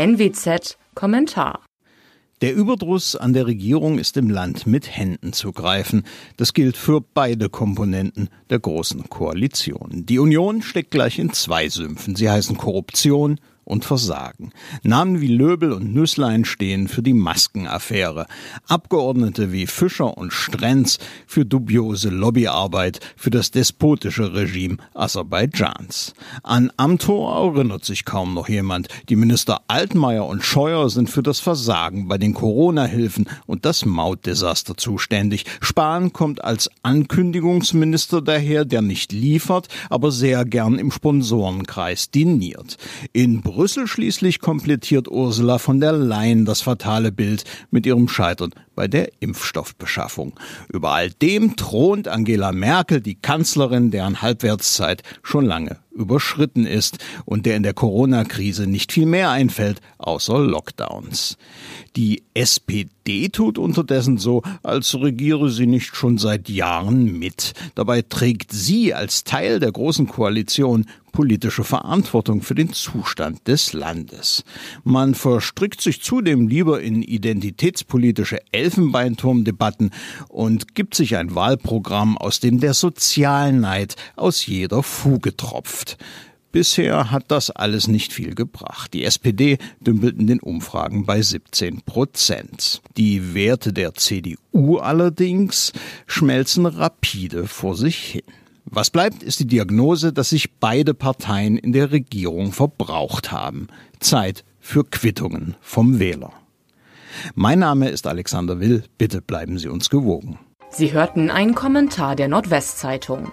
NWZ Kommentar der Überdruss an der Regierung ist im Land mit Händen zu greifen. Das gilt für beide Komponenten der großen Koalition. Die Union steckt gleich in zwei Sümpfen. Sie heißen Korruption und Versagen. Namen wie Löbel und Nüsslein stehen für die Maskenaffäre. Abgeordnete wie Fischer und Strenz für dubiose Lobbyarbeit für das despotische Regime Aserbaidschans. An Amtor erinnert sich kaum noch jemand. Die Minister Altmaier und Scheuer sind für das Versagen bei den Corona-Hilfen und das Mautdesaster zuständig. Spahn kommt als Ankündigungsminister daher, der nicht liefert, aber sehr gern im Sponsorenkreis diniert. In Brüssel Brüssel schließlich komplettiert Ursula von der Leyen das fatale Bild mit ihrem Scheitern bei der Impfstoffbeschaffung. Über all dem thront Angela Merkel, die Kanzlerin, deren Halbwertszeit schon lange überschritten ist und der in der Corona-Krise nicht viel mehr einfällt, außer Lockdowns. Die SPD tut unterdessen so, als regiere sie nicht schon seit Jahren mit. Dabei trägt sie als Teil der Großen Koalition politische Verantwortung für den Zustand des Landes. Man verstrickt sich zudem lieber in identitätspolitische Elfenbeinturmdebatten und gibt sich ein Wahlprogramm, aus dem der Sozialneid aus jeder Fuge tropft. Bisher hat das alles nicht viel gebracht. Die SPD dümpelt in den Umfragen bei 17 Prozent. Die Werte der CDU allerdings schmelzen rapide vor sich hin. Was bleibt, ist die Diagnose, dass sich beide Parteien in der Regierung verbraucht haben. Zeit für Quittungen vom Wähler. Mein Name ist Alexander Will. Bitte bleiben Sie uns gewogen. Sie hörten einen Kommentar der Nordwestzeitung.